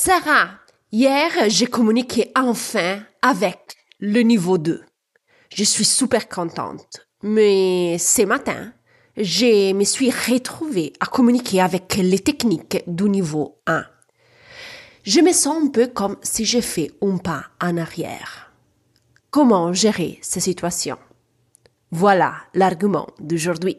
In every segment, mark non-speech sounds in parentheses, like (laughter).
Sarah, hier j'ai communiqué enfin avec le niveau 2. Je suis super contente. Mais ce matin, je me suis retrouvée à communiquer avec les techniques du niveau 1. Je me sens un peu comme si j'ai fait un pas en arrière. Comment gérer ces situations? Voilà l'argument d'aujourd'hui.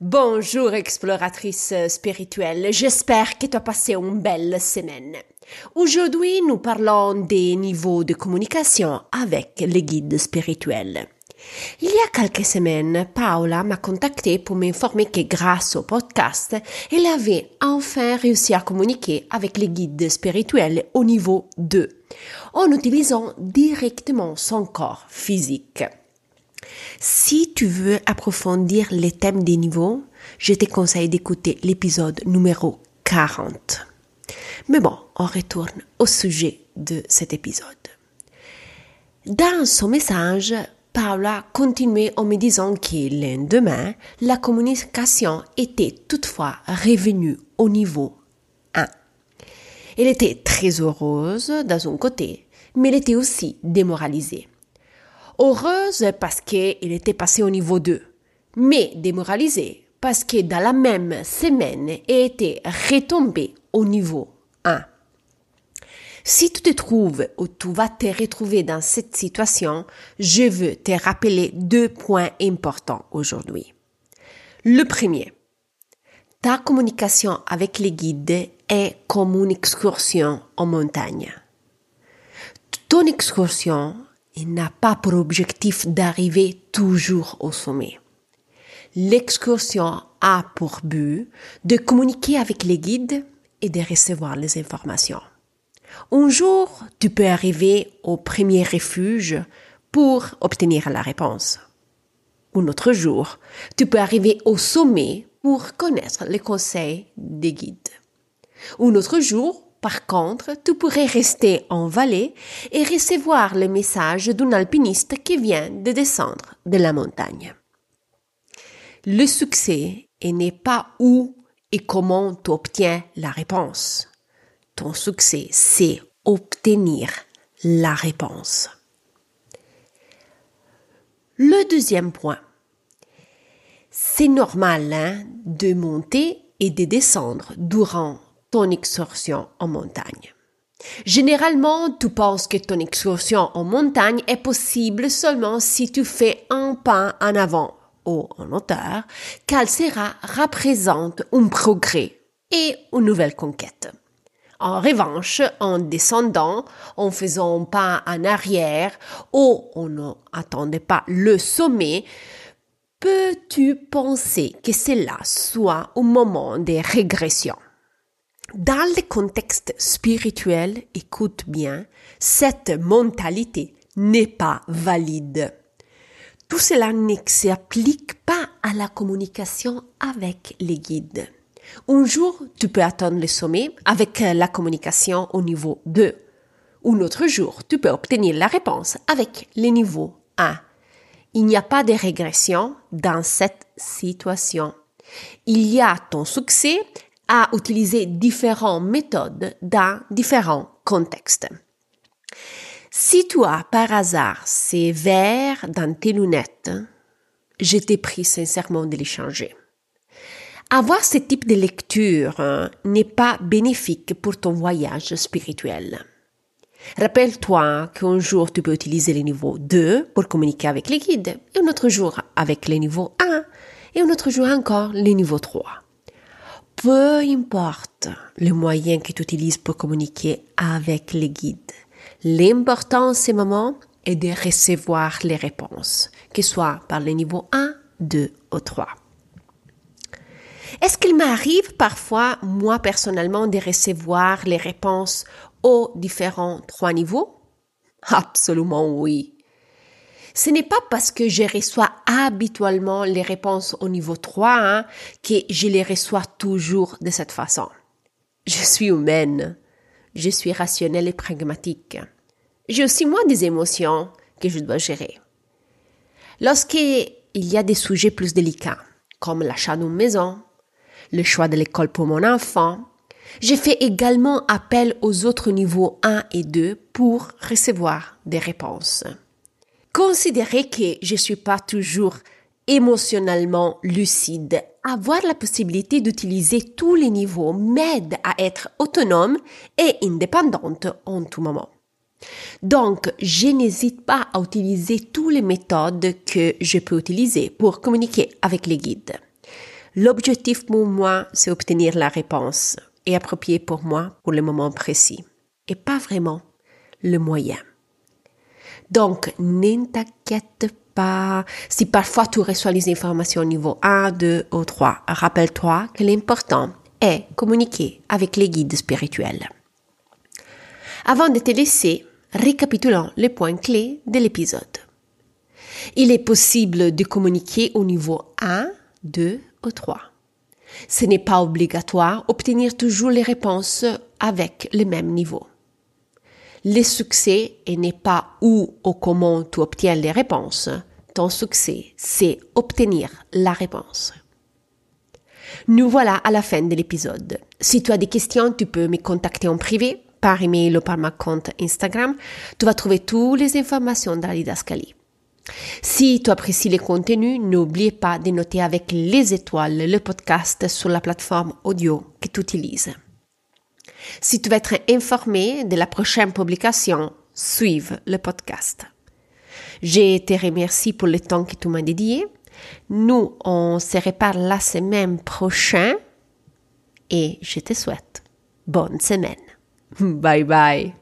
Bonjour exploratrice spirituelle, j'espère que tu as passé une belle semaine. Aujourd'hui, nous parlons des niveaux de communication avec les guides spirituels. Il y a quelques semaines, Paola m'a contacté pour m'informer que grâce au podcast, elle avait enfin réussi à communiquer avec les guides spirituels au niveau 2, en utilisant directement son corps physique. Si tu veux approfondir les thèmes des niveaux, je te conseille d'écouter l'épisode numéro 40. Mais bon, on retourne au sujet de cet épisode. Dans son message, Paula continuait en me disant que lendemain, la communication était toutefois revenue au niveau 1. Elle était très heureuse d'un côté, mais elle était aussi démoralisée. Heureuse parce qu'elle était passée au niveau 2, mais démoralisée parce que dans la même semaine, elle était retombée au niveau 1. Si tu te trouves ou tu vas te retrouver dans cette situation, je veux te rappeler deux points importants aujourd'hui. Le premier, ta communication avec les guides est comme une excursion en montagne. Ton excursion n'a pas pour objectif d'arriver toujours au sommet. L'excursion a pour but de communiquer avec les guides et de recevoir les informations. Un jour, tu peux arriver au premier refuge pour obtenir la réponse. Un autre jour, tu peux arriver au sommet pour connaître les conseils des guides. Un autre jour, par contre, tu pourrais rester en vallée et recevoir le message d'un alpiniste qui vient de descendre de la montagne. Le succès n'est pas où et comment tu obtiens la réponse. Ton succès, c'est obtenir la réponse. Le deuxième point. C'est normal hein, de monter et de descendre durant ton excursion en montagne. Généralement, tu penses que ton excursion en montagne est possible seulement si tu fais un pas en avant ou en hauteur, car cela représente un progrès et une nouvelle conquête. En revanche, en descendant, en faisant un pas en arrière ou en n'attendant pas le sommet, peux-tu penser que cela soit un moment de régression? Dans le contexte spirituel, écoute bien, cette mentalité n'est pas valide. Tout cela ne s'applique pas à la communication avec les guides. Un jour, tu peux atteindre le sommet avec la communication au niveau 2. Un autre jour, tu peux obtenir la réponse avec le niveau 1. Il n'y a pas de régression dans cette situation. Il y a ton succès à utiliser différentes méthodes dans différents contextes. Si as par hasard ces verres dans tes lunettes, je t'ai pris sincèrement de les changer. Avoir ce type de lecture hein, n'est pas bénéfique pour ton voyage spirituel. Rappelle-toi qu'un jour tu peux utiliser le niveau 2 pour communiquer avec les guides, et un autre jour avec le niveau 1, et un autre jour encore le niveau 3 peu importe le moyen que tu utilises pour communiquer avec les guides. L'important en ce moment est de recevoir les réponses, que ce soit par le niveau 1, 2 ou 3. Est-ce qu'il m'arrive parfois, moi personnellement, de recevoir les réponses aux différents trois niveaux? Absolument oui. Ce n'est pas parce que je reçois habituellement les réponses au niveau 3 hein, que je les reçois toujours de cette façon. Je suis humaine. Je suis rationnelle et pragmatique. J'ai aussi moi des émotions que je dois gérer. Lorsqu'il y a des sujets plus délicats, comme l'achat d'une maison, le choix de l'école pour mon enfant, j'ai fait également appel aux autres niveaux 1 et 2 pour recevoir des réponses. Considérez que je suis pas toujours émotionnellement lucide. Avoir la possibilité d'utiliser tous les niveaux m'aide à être autonome et indépendante en tout moment. Donc, je n'hésite pas à utiliser toutes les méthodes que je peux utiliser pour communiquer avec les guides. L'objectif pour moi, c'est obtenir la réponse et appropriée pour moi pour le moment précis et pas vraiment le moyen. Donc, ne t'inquiète pas si parfois tu reçois les informations au niveau 1, 2 ou 3. Rappelle-toi que l'important est communiquer avec les guides spirituels. Avant de te laisser, récapitulons les points clés de l'épisode. Il est possible de communiquer au niveau 1, 2 ou 3. Ce n'est pas obligatoire obtenir toujours les réponses avec le même niveau. Le succès n'est pas où ou comment tu obtiens les réponses. Ton succès, c'est obtenir la réponse. Nous voilà à la fin de l'épisode. Si tu as des questions, tu peux me contacter en privé par email ou par ma compte Instagram. Tu vas trouver toutes les informations dans la. Si tu apprécies les contenus, n'oublie pas de noter avec les étoiles le podcast sur la plateforme audio que tu utilises. Si tu veux être informé de la prochaine publication, suive le podcast. Je te remercie pour le temps que tu m'as dédié. Nous, on se répare la semaine prochaine et je te souhaite bonne semaine. (laughs) Bye bye.